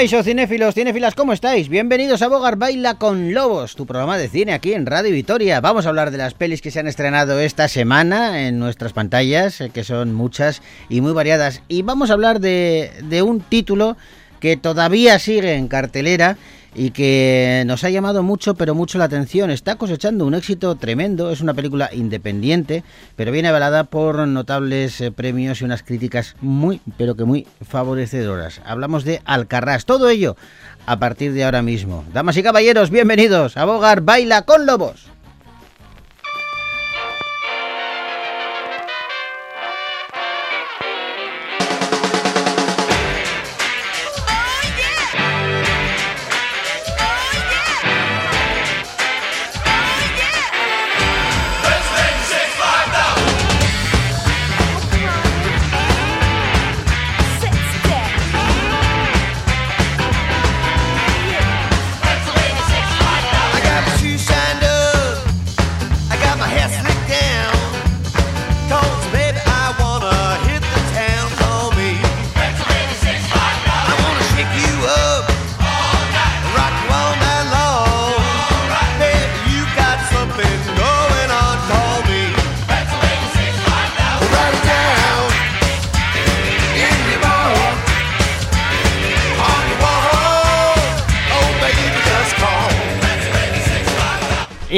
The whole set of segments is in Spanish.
Caixo, cinéfilos, cinéfilas, ¿cómo estáis? Bienvenidos a Bogar Baila con Lobos, tu programa de cine aquí en Radio Vitoria. Vamos a hablar de las pelis que se han estrenado esta semana en nuestras pantallas, eh, que son muchas y muy variadas. Y vamos a hablar de, de un título que todavía sigue en cartelera y que nos ha llamado mucho, pero mucho la atención. Está cosechando un éxito tremendo. Es una película independiente, pero viene avalada por notables eh, premios y unas críticas muy, pero que muy favorecedoras. Hablamos de Alcarrás. Todo ello a partir de ahora mismo. Damas y caballeros, bienvenidos a Baila con Lobos.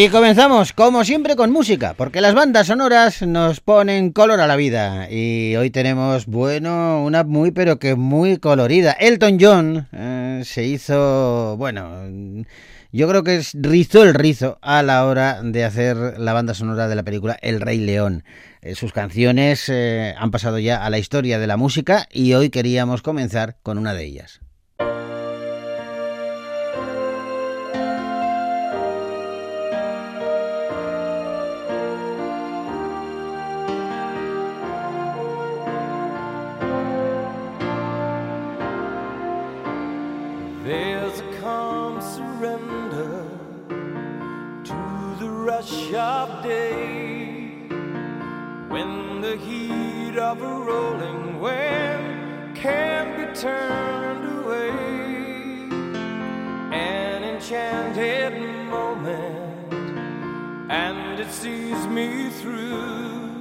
Y comenzamos, como siempre, con música, porque las bandas sonoras nos ponen color a la vida. Y hoy tenemos, bueno, una muy, pero que muy colorida. Elton John eh, se hizo, bueno, yo creo que rizó el rizo a la hora de hacer la banda sonora de la película El Rey León. Eh, sus canciones eh, han pasado ya a la historia de la música y hoy queríamos comenzar con una de ellas. There's a calm surrender to the rush of day when the heat of a rolling wave can be turned away. An enchanted moment, and it sees me through.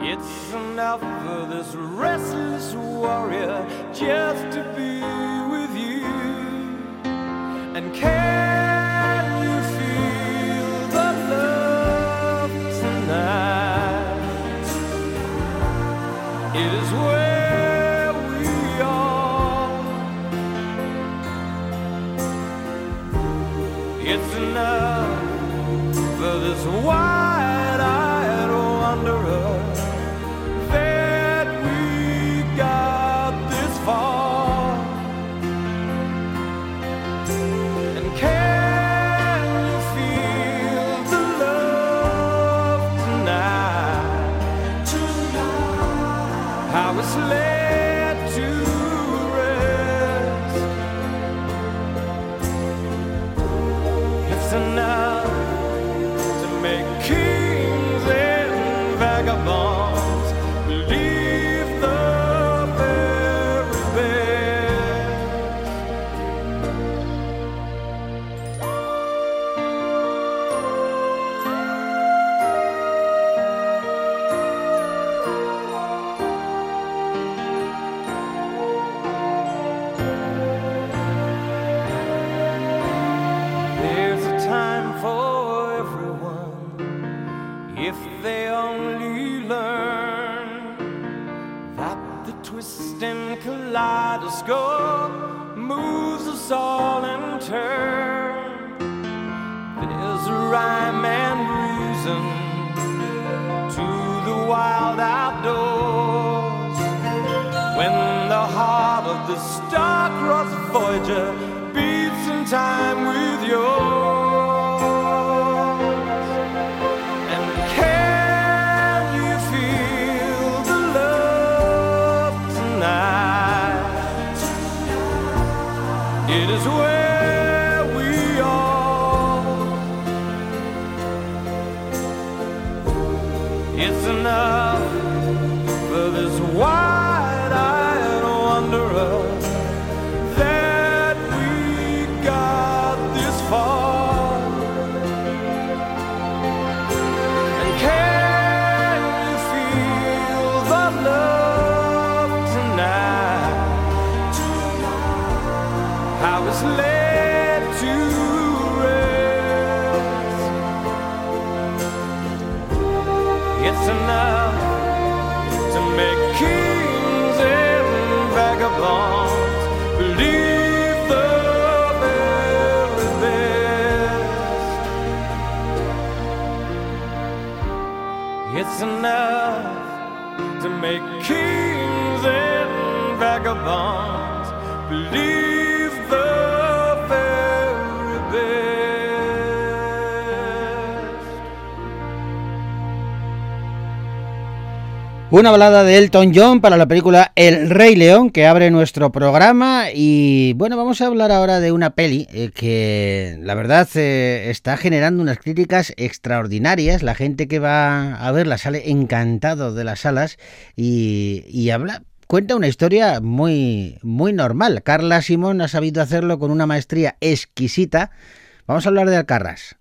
It's enough for this restless warrior just to be. Can you feel the love tonight? It is where we are. It's enough for this one. moves us all in turn. There's a rhyme and reason to the wild outdoors. When the heart of the star-crossed Voyager beats in time with yours. It's enough for this wild. Una balada de Elton John para la película El Rey León que abre nuestro programa y bueno, vamos a hablar ahora de una peli eh, que la verdad eh, está generando unas críticas extraordinarias. La gente que va a verla sale encantado de las salas y, y habla cuenta una historia muy muy normal. Carla Simón ha sabido hacerlo con una maestría exquisita. Vamos a hablar de Alcarrás.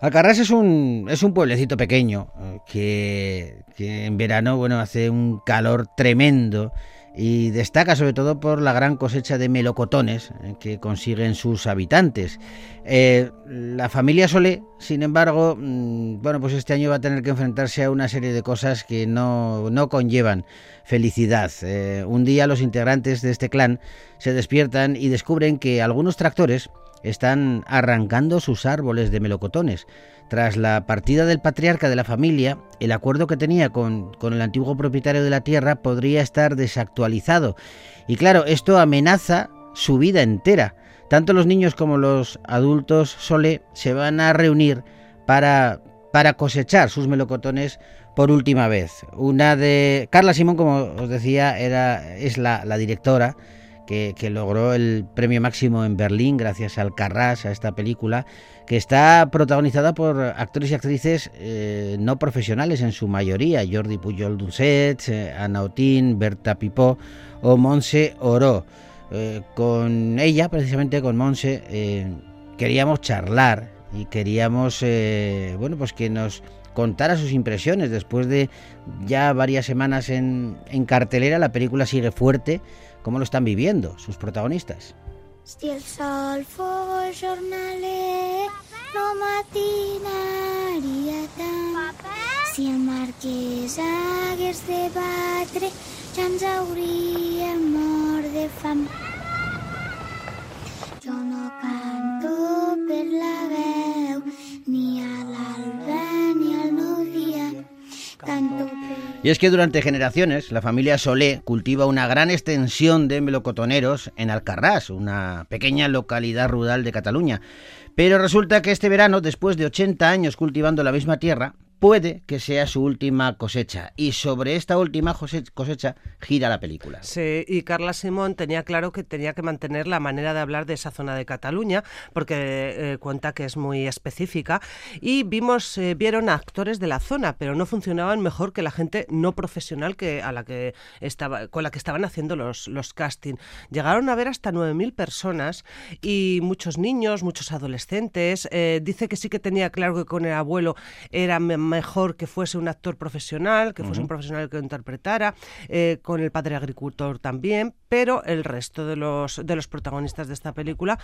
Alcarrás es un, es un pueblecito pequeño eh, que, que en verano bueno, hace un calor tremendo y destaca sobre todo por la gran cosecha de melocotones eh, que consiguen sus habitantes. Eh, la familia Solé, sin embargo, mm, bueno, pues este año va a tener que enfrentarse a una serie de cosas que no, no conllevan felicidad. Eh, un día los integrantes de este clan se despiertan y descubren que algunos tractores están arrancando sus árboles de melocotones. Tras la partida del patriarca de la familia, el acuerdo que tenía con, con, el antiguo propietario de la tierra podría estar desactualizado. Y claro, esto amenaza su vida entera. Tanto los niños como los adultos Sole se van a reunir para, para cosechar sus melocotones por última vez. Una de. Carla Simón, como os decía, era, es la, la directora que, logró el premio máximo en Berlín gracias al Carras, a esta película, que está protagonizada por actores y actrices eh, no profesionales en su mayoría, Jordi Pujol Dulcet, eh, Ana Otín, Berta Pipó o Monse Oro. Eh, con ella, precisamente con Monse, queríamos charlar y queríamos, bueno, pues que nos contara sus impresiones después de ya varias semanas en, en cartelera. La película sigue fuerte ¿Cómo lo están viviendo sus protagonistas? Si el sol fos jornaler, no matinaria tant. Si el marquès hagués de batre, ja ens hauríem mort de fam. Jo no canto per la veu, ni a l'alba ni. Y es que durante generaciones la familia Solé cultiva una gran extensión de melocotoneros en Alcarrás, una pequeña localidad rural de Cataluña. Pero resulta que este verano, después de 80 años cultivando la misma tierra, puede que sea su última cosecha. Y sobre esta última cosecha gira la película. Sí, y Carla Simón tenía claro que tenía que mantener la manera de hablar de esa zona de Cataluña, porque eh, cuenta que es muy específica. Y vimos, eh, vieron a actores de la zona, pero no funcionaban mejor que la gente no profesional que a la que estaba, con la que estaban haciendo los, los casting. Llegaron a ver hasta 9.000 personas y muchos niños, muchos adolescentes. Eh, dice que sí que tenía claro que con el abuelo era mejor que fuese un actor profesional, que fuese uh -huh. un profesional que lo interpretara, eh, con el padre agricultor también, pero el resto de los, de los protagonistas de esta película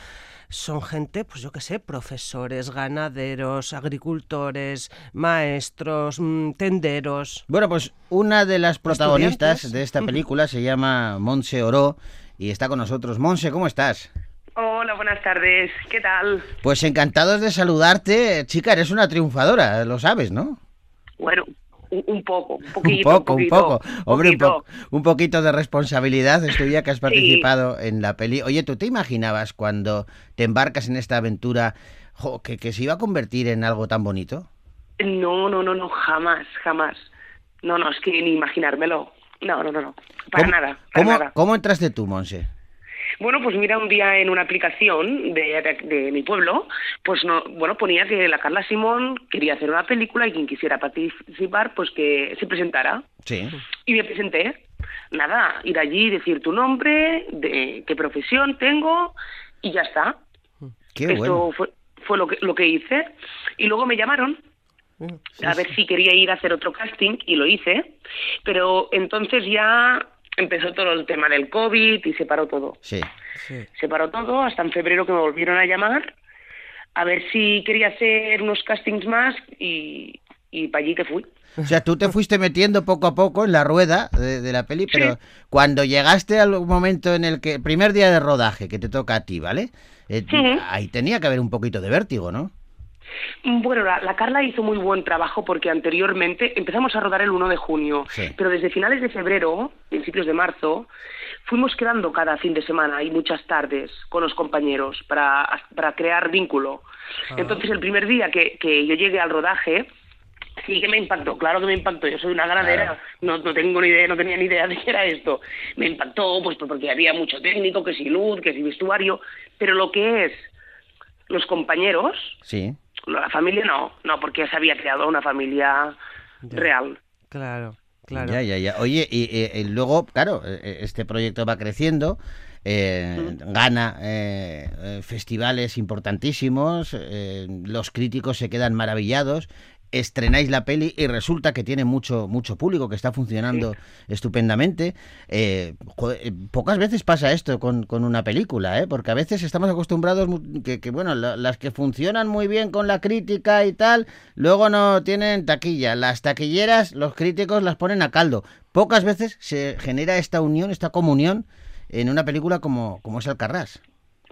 son gente, pues yo qué sé, profesores, ganaderos, agricultores, maestros, mmm, tenderos. Bueno, pues una de las protagonistas de esta película se llama Monse Oro y está con nosotros. Monse, ¿cómo estás? Hola, buenas tardes. ¿Qué tal? Pues encantados de saludarte. Chica, eres una triunfadora, lo sabes, ¿no? Bueno, un, poco, un poquito. un poco, un, poquito, un poco. Hombre, un, po un, poquito de responsabilidad. Estoy ya que has participado sí. en la peli. Oye, ¿tú te imaginabas cuando te embarcas en esta aventura jo, que, que se iba a convertir en algo tan bonito? No, no, no, no, jamás, jamás. No, no, es que ni imaginármelo. No, no, no, no. Para ¿Cómo, nada. Para ¿cómo, nada. ¿Cómo entraste tú, Monse? Bueno, pues mira, un día en una aplicación de, de, de, mi pueblo, pues no, bueno, ponía que la Carla Simón quería hacer una película y quien quisiera participar, pues que se presentara. Sí. Y me presenté. Nada, ir allí, decir tu nombre, de qué profesión tengo y ya está. Qué Esto bueno. fue, fue lo, que, lo que hice. Y luego me llamaron a ver si quería ir a hacer otro casting y lo hice, pero entonces ya empezó todo el tema del COVID y se paró todo. Sí. Sí. Se paró todo hasta en febrero que me volvieron a llamar a ver si quería hacer unos castings más y, y para allí que fui. O sea, tú te fuiste metiendo poco a poco en la rueda de, de la peli, pero cuando llegaste al momento en el que, primer día de rodaje que te toca a ti, ¿vale? Eh, Sí. Ahí tenía que haber un poquito de vértigo, ¿no? Bueno, la, la Carla hizo muy buen trabajo porque anteriormente empezamos a rodar el 1 de junio, Sí. pero desde finales de febrero, principios de marzo, fuimos quedando cada fin de semana y muchas tardes con los compañeros para, para crear vínculo. Entonces, el primer día que, que yo llegué al rodaje, sí que me impactó, claro que me impactó. Yo soy una ganadera, Claro. no, no tengo ni idea, no tenía ni idea de qué era esto. Me impactó, pues porque había mucho técnico, que si luz, que si vestuario, pero lo que es los compañeros, Sí. La familia no, no, porque ya se había creado una familia Ya. real. Claro, claro. Ya, ya, ya. Oye, y, y- y luego, claro, eh, este proyecto va creciendo, eh, gana eh, eh, festivales importantísimos, eh, los críticos se quedan maravillados. Estrenáis la peli y resulta que tiene mucho mucho público, que está funcionando estupendamente. Eh, joder, eh, pocas veces pasa esto con, con una película, ¿eh? porque a veces estamos acostumbrados que, que, bueno, la- las que funcionan muy bien con la crítica y tal, luego no tienen taquilla. Las taquilleras, los críticos las ponen a caldo. Pocas veces se genera esta unión, esta comunión en una película como, como es Alcarrás.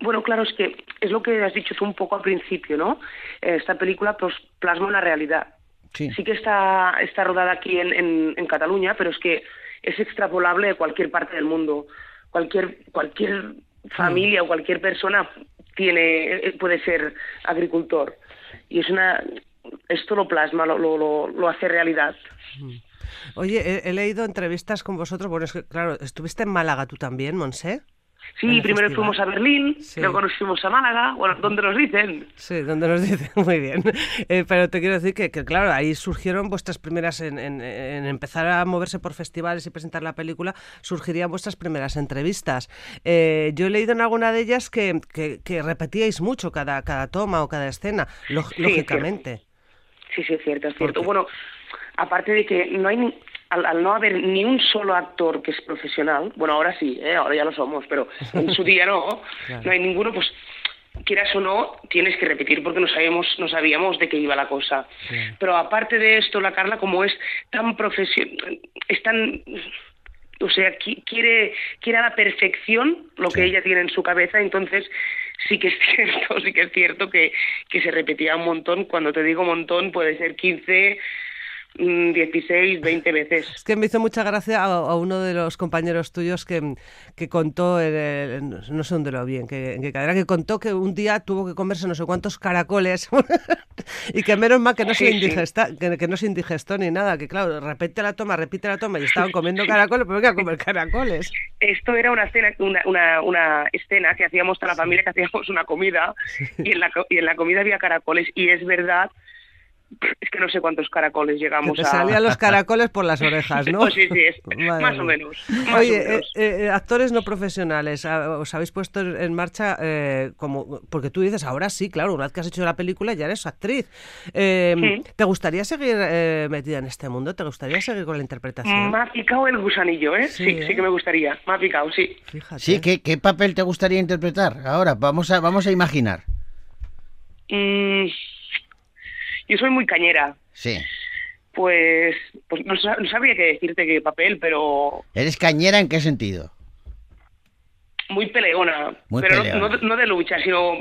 Bueno, claro, es que es lo que has dicho tú un poco al principio, ¿no? Esta película pues, plasma una realidad. Sí. Sí que está, está rodada aquí en, en, en Cataluña, pero es que es extrapolable de cualquier parte del mundo. Cualquier, cualquier familia o cualquier persona tiene, eh, puede ser agricultor. Y es una, esto lo plasma, lo, lo, lo, lo hace realidad. Oye, he, he leído entrevistas con vosotros. Bueno, es que, claro, estuviste en Málaga tú también, Monse. Sí, primero festival. fuimos a Berlín, Sí. luego nos fuimos a Málaga, bueno, donde nos dicen. Sí, donde nos dicen muy bien. Eh, pero te quiero decir que, que, claro, ahí surgieron vuestras primeras, en, en- en empezar a moverse por festivales y presentar la película, surgirían vuestras primeras entrevistas. Eh, yo he leído en alguna de ellas que, que- que repetíais mucho cada, cada toma o cada escena, Sí, lógicamente. Sí, sí, es cierto, es cierto. Bueno, aparte de que no hay ni- al, al no haber ni un solo actor que es profesional, bueno, ahora sí, ¿eh? ahora ya lo somos, pero en su día no, Claro. no hay ninguno, pues quieras o no, tienes que repetir porque no sabíamos, no sabíamos de qué iba la cosa. Pero aparte de esto, la Carla, como es tan profesional, es tan o sea, qui- quiere, quiere a la perfección lo que ella tiene en su cabeza, entonces sí que es cierto, sí que es cierto que, que se repetía un montón, cuando te digo montón puede ser 15, mm, 16, 20 veces. Es que me hizo mucha gracia a, a uno de los compañeros tuyos que, que contó, el- no sé dónde lo vi, en qué, en qué cadena, que contó que un día tuvo que comerse no sé cuántos caracoles y que menos mal que no, se Sí, sí. indigesta, que, que no se indigestó ni nada, que claro, repite la toma, repite la toma y estaban comiendo caracoles, pero venga a comer caracoles. Esto era una escena, una, una, una escena que hacíamos toda la familia, que hacíamos una comida y en la, y en la comida había caracoles y es verdad, es que no sé cuántos caracoles Que llegamos te a... salían los caracoles por las orejas, ¿no? Pues sí, sí, es, más o menos. más Oye, o eh, menos. eh, actores no profesionales, ah, os habéis puesto en en marcha eh, como porque tú dices ahora sí, claro, una vez que has hecho la película ya eres actriz. Eh, Sí. ¿Te gustaría seguir eh, metida en este mundo? ¿Te gustaría seguir con la interpretación? Me ha picado el gusanillo, ¿eh? Sí, Sí, ¿eh? sí, que me gustaría. Me ha picado, sí. Fíjate. Sí, ¿qué, qué papel te gustaría interpretar? Ahora, vamos a, vamos a imaginar. Mm, yo soy muy cañera. Sí. Pues, pues no, no sabría qué decirte qué papel, pero ¿Eres cañera en qué sentido? muy peleona. Muy pero no- peleona. No, no de lucha, sino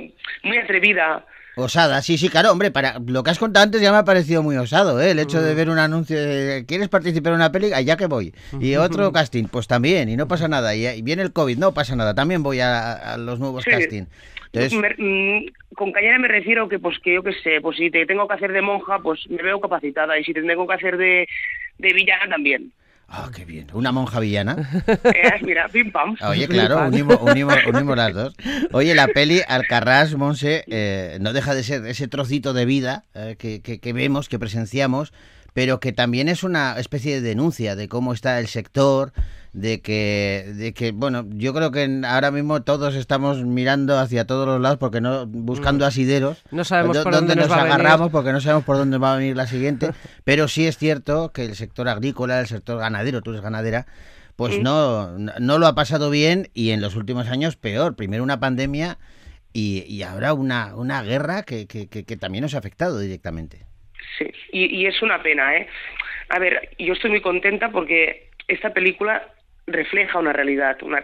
muy atrevida. Osada, sí, sí, claro, hombre, para lo que has contado antes ya me ha parecido muy osado, ¿eh? El hecho de ver un anuncio de ¿quieres participar en una peli? Allá que voy. Y otro casting, pues también, y no pasa nada. Y, viene el COVID, no pasa nada, también voy a, a los nuevos Sí. casting. Entonces, Me- mm, con cañera me refiero que, pues que yo qué sé, pues si te tengo que hacer de monja, pues me veo capacitada. Y si te tengo que hacer de, de villana, también. Ah, qué bien, una monja villana. Eh, mira, pim pam. Oye, claro, unimos, unimos, unimos las dos. Oye, la peli Alcarrás, Monse, eh, no deja de ser ese trocito de vida eh, que, que- que vemos, que presenciamos, pero que también es una especie de denuncia de cómo está el sector, de que, de que bueno, yo creo que ahora mismo todos estamos mirando hacia todos los lados porque no buscando asideros. Mm. No sabemos por dónde nos nos va a venir. agarramos porque no sabemos por dónde va a venir la siguiente, pero sí es cierto que el sector agrícola, el sector ganadero, tú eres ganadera, pues no, no no lo ha pasado bien y en los últimos años peor. Primero una pandemia y, y ahora una, una guerra que, que, que- que también nos ha afectado directamente. Sí, y, y es una pena, ¿eh? A ver, yo estoy muy contenta porque esta película refleja una realidad, una,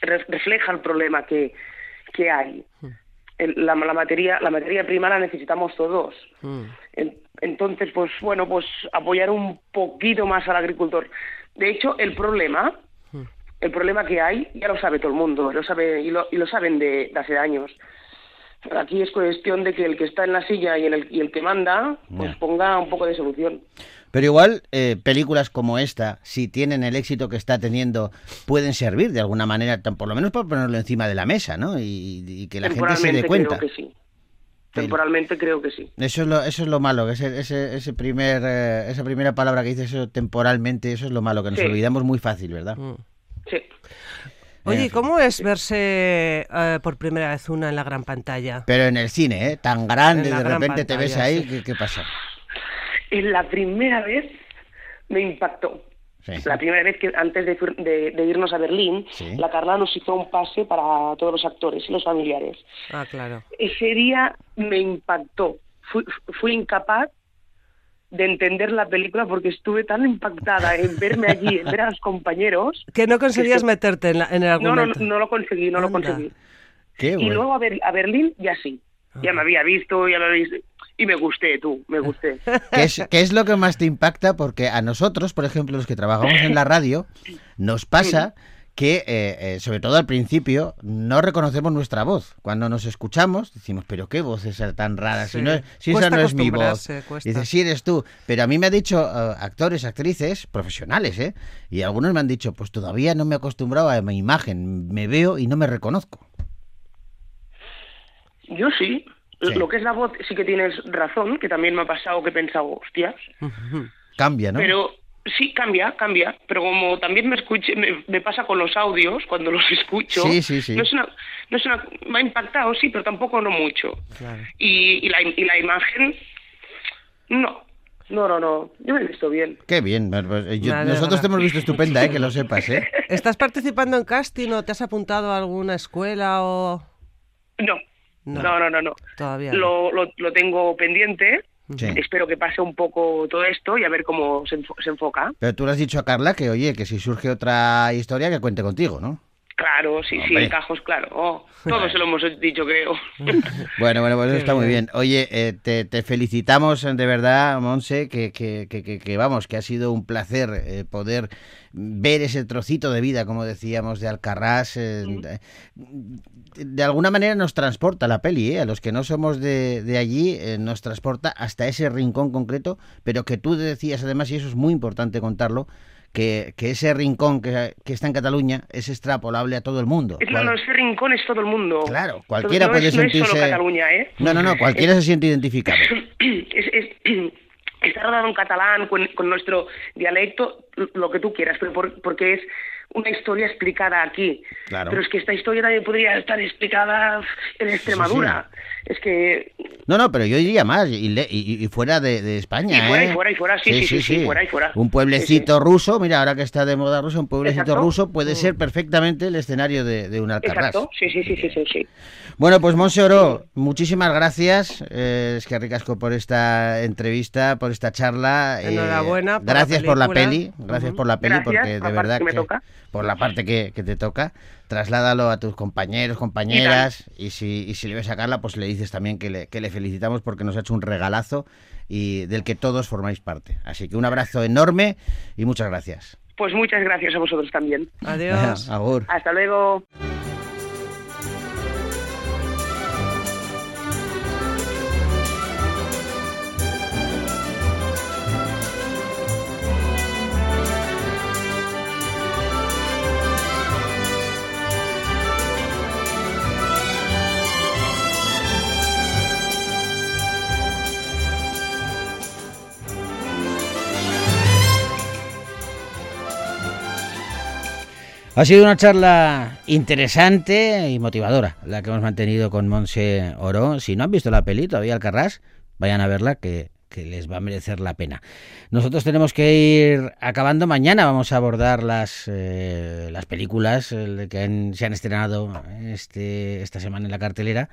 re- refleja el problema que, que hay. El- la, la materia la materia prima la necesitamos todos. Mm. En- Entonces, pues bueno, pues apoyar un poquito más al agricultor. De hecho, el problema, el problema que hay, ya lo sabe todo el mundo, lo sabe y lo, y lo saben de, de hace años. Aquí es cuestión de que el que está en la silla y, en el, y el que manda, pues ponga un poco de solución. Pero igual eh, películas como esta, si tienen el éxito que está teniendo, pueden servir de alguna manera, por lo menos para ponerlo encima de la mesa, ¿no? Y, y que la gente se dé Temporalmente cuenta. creo que sí. Pero- Temporalmente creo que sí. Eso es lo, eso es lo malo, que ese, ese, ese primer, eh, esa primera palabra que dices, eso temporalmente, eso es lo malo, que nos Sí. olvidamos muy fácil, ¿verdad? Mm. Sí. Oye, En ¿y ¿cómo es verse eh, por primera vez una en la gran pantalla? Pero en el cine, ¿eh? Tan grande, de gran repente te ves ahí, sí. ¿qué, qué pasa? En la primera vez me impactó. Sí. La primera vez que antes de, fir- de- de irnos a Berlín, Sí. la Carla nos hizo un pase para todos los actores y los familiares. Ah, claro. Ese día me impactó. Fui, fui incapaz de entender la película porque estuve tan impactada en verme allí, en ver a los compañeros. Que no conseguías que- meterte en, la- en el No, no, argumento. no lo conseguí, no lo conseguí. Qué Y bueno. luego a, Ber- a Berlín ya sí. Ya me había visto, ya me había visto. Y me gusté, tú, me gusté. ¿Qué es, qué es lo que más te impacta? Porque a nosotros, por ejemplo, los que trabajamos en la radio, nos pasa que, eh, eh, sobre todo al principio, no reconocemos nuestra voz. Cuando nos escuchamos, decimos, pero qué voz es esa tan rara, si, no, es- si esa no es mi voz. cuesta. Dices, sí eres tú. Pero a mí me ha dicho eh, actores, actrices, profesionales, ¿eh? Y algunos me han dicho, pues todavía no me he acostumbrado a mi imagen, me veo y no me reconozco. Yo sí. Sí. Lo que es la voz sí que tienes razón, que también me ha pasado que he pensado, hostias. Cambia, ¿no? Pero sí, cambia, cambia. Pero como también me, escuche, me, me pasa con los audios, cuando los escucho, Sí, sí, sí. No es una, no es una, me ha impactado, sí, pero tampoco no mucho. Claro. Y, y, la, y la imagen, no. No, no, no. Yo me he visto bien. Qué bien. pues, eh, yo- nosotros te hemos visto estupenda, ¿eh? Que lo sepas, ¿eh? ¿Estás participando en casting o te has apuntado a alguna escuela o...? No. No. No, no, no, no. Todavía no. Lo, lo, lo tengo pendiente. Sí. Espero que pase un poco todo esto y a ver cómo se, enfo- se enfoca. Pero tú le has dicho a Carla que, oye, que si surge otra historia, que cuente contigo, ¿no? Claro, sí, sí, Hombre. encajos, claro. Oh, todos se lo hemos dicho, creo. Bueno, bueno, pues eso está muy bien. Oye, eh, te, te felicitamos de verdad, Monse, que, que, que, que- que, vamos, que ha sido un placer eh, poder ver ese trocito de vida, como decíamos, de Alcarrás. eh, de, de alguna manera nos transporta la peli, ¿eh? A los que no somos de, de allí, nos transporta hasta ese rincón concreto, pero que tú decías además, y eso es muy importante contarlo, que, que ese rincón que, que está en Cataluña es extrapolable a todo el mundo. Es, no, no, ese rincón es todo el mundo. Claro, cualquiera no puede es, no es sentirse... solo Cataluña, ¿eh? No, no, no, cualquiera se siente identificado. es, es- está rodado en catalán, con, con nuestro dialecto, lo que tú quieras, pero por- porque es una historia explicada aquí. Claro. Pero es que esta historia también podría estar explicada en Extremadura. Es que No, no, pero yo diría más, y, le- y- y fuera de, de España, Y fuera, ¿eh? y fuera, y fuera, sí, sí, sí, sí, fuera y fuera. Un pueblecito ruso, mira, ahora que está de moda ruso, un pueblecito Exacto. ruso puede ser perfectamente el escenario de, de un Alcarrás. Exacto, sí, sí, sí, sí, sí, sí. Bueno, pues Monse Oro, muchísimas gracias. Eh, es que ricasco por esta entrevista, por esta charla. eh, Enhorabuena la gracias por la peli, gracias por la peli, Gracias porque de verdad que me que toca. Por la parte que, que te toca, trasládalo a tus compañeros, compañeras, y si, y si le ves a Carla, pues le dices también que le, que le felicitamos porque nos ha hecho un regalazo y del que todos formáis parte. Así que un abrazo enorme y muchas gracias. Pues muchas gracias a vosotros también. Adiós. Agur. Hasta luego. Ha sido una charla interesante y motivadora la que hemos mantenido con Monse Oro. Si no han visto la peli todavía Alcarrás, vayan a verla que, les va a merecer la pena. Nosotros tenemos que ir acabando. Mañana vamos a abordar las, eh, las películas que se han estrenado este, esta semana en la cartelera.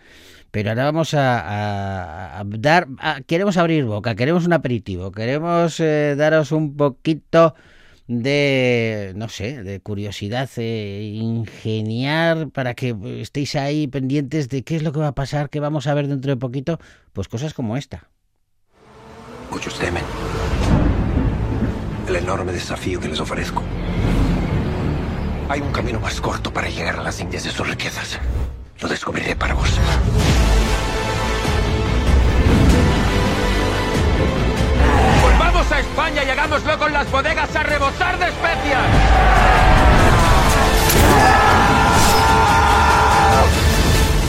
Pero ahora vamos a, a- dar... queremos abrir boca, queremos un aperitivo, queremos eh, daros un poquito de, no sé, de curiosidad, eh, ingeniar para que estéis ahí pendientes de qué es lo que va a pasar, qué vamos a ver dentro de poquito, pues cosas como esta. Muchos temen el enorme desafío que les ofrezco. Hay un camino más corto para llegar a las Indias de sus riquezas. Lo descubriré para vos. A España y hagámoslo con las bodegas a rebosar de especias.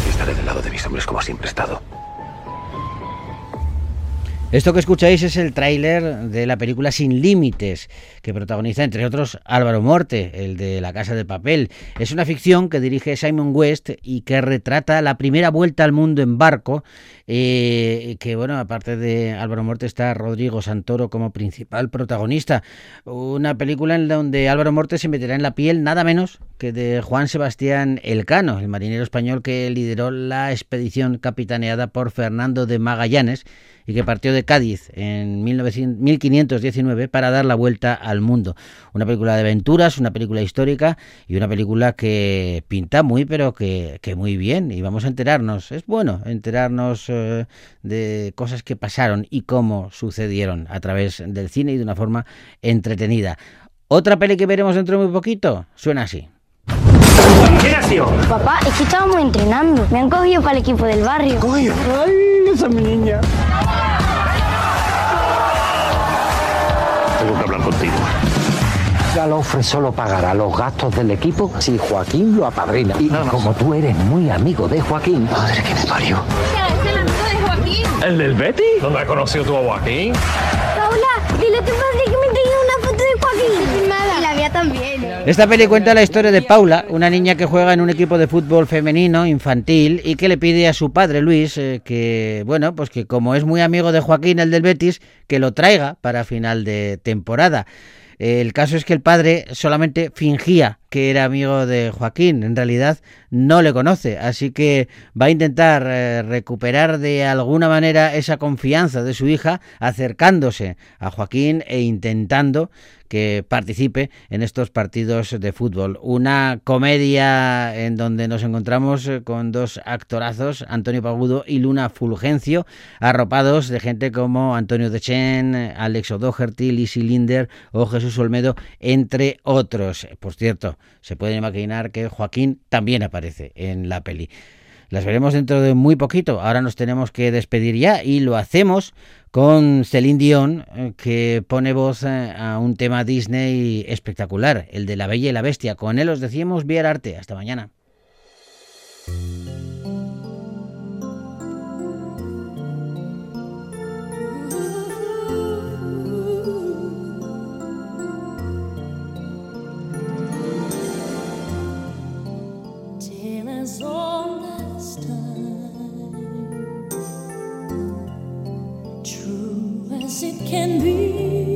Estaré del lado de mis hombres como siempre he estado. Esto que escucháis es el tráiler de la película Sin Límites, que protagoniza, entre otros, Álvaro Morte, el de La Casa de Papel. Es una ficción que dirige Simon West y que retrata la primera vuelta al mundo en barco, eh, que, bueno, aparte de Álvaro Morte está Rodrigo Santoro como principal protagonista. Una película en donde Álvaro Morte se meterá en la piel nada menos que de Juan Sebastián Elcano, el marinero español que lideró la expedición capitaneada por Fernando de Magallanes y que partió de Cádiz en 1900 1519 para dar la vuelta al mundo. Una película de aventuras, una película histórica y una película que pinta muy pero que, que muy bien y vamos a enterarnos, es bueno enterarnos eh, de cosas que pasaron y cómo sucedieron a través del cine y de una forma entretenida. Otra peli que veremos dentro de muy poquito suena así. Papá, es que estábamos entrenando. Me han cogido para el equipo del barrio. Tengo que hablar contigo. Galofre solo pagará los gastos del equipo si Joaquín lo apadrina. Y como tú eres muy amigo de Joaquín, Madre que me parió. es el amigo de Joaquín. ¿El del Betty? ¿Dónde has conocido tú a Joaquín? Paula, dile a tu padre que me También. Esta peli cuenta la historia de Paula, una niña que juega en un equipo de fútbol femenino infantil y que le pide a su padre Luis eh, que, bueno, pues que como es muy amigo de Joaquín, el del Betis, que lo traiga para final de temporada. El caso es que el padre solamente fingía que era amigo de Joaquín, en realidad no le conoce, así que va a intentar eh, recuperar de alguna manera esa confianza de su hija acercándose a Joaquín e intentando que participe en estos partidos de fútbol. Una comedia en donde nos encontramos eh, con dos actorazos, Antonio Pagudo y Luna Fulgencio, arropados de gente como Antonio Dechen, Alex O'Doherty, Lizzie Linder o Jesús Olmedo, entre otros. Por cierto, se pueden imaginar que Joaquín también aparece en la peli. Las veremos dentro de muy poquito. Ahora nos tenemos que despedir ya y lo hacemos con Celine Dion, eh, que pone voz eh, a un tema Disney espectacular, el de La Bella y la Bestia. Con él os decíamos Vier Arte. Hasta mañana. As it can be.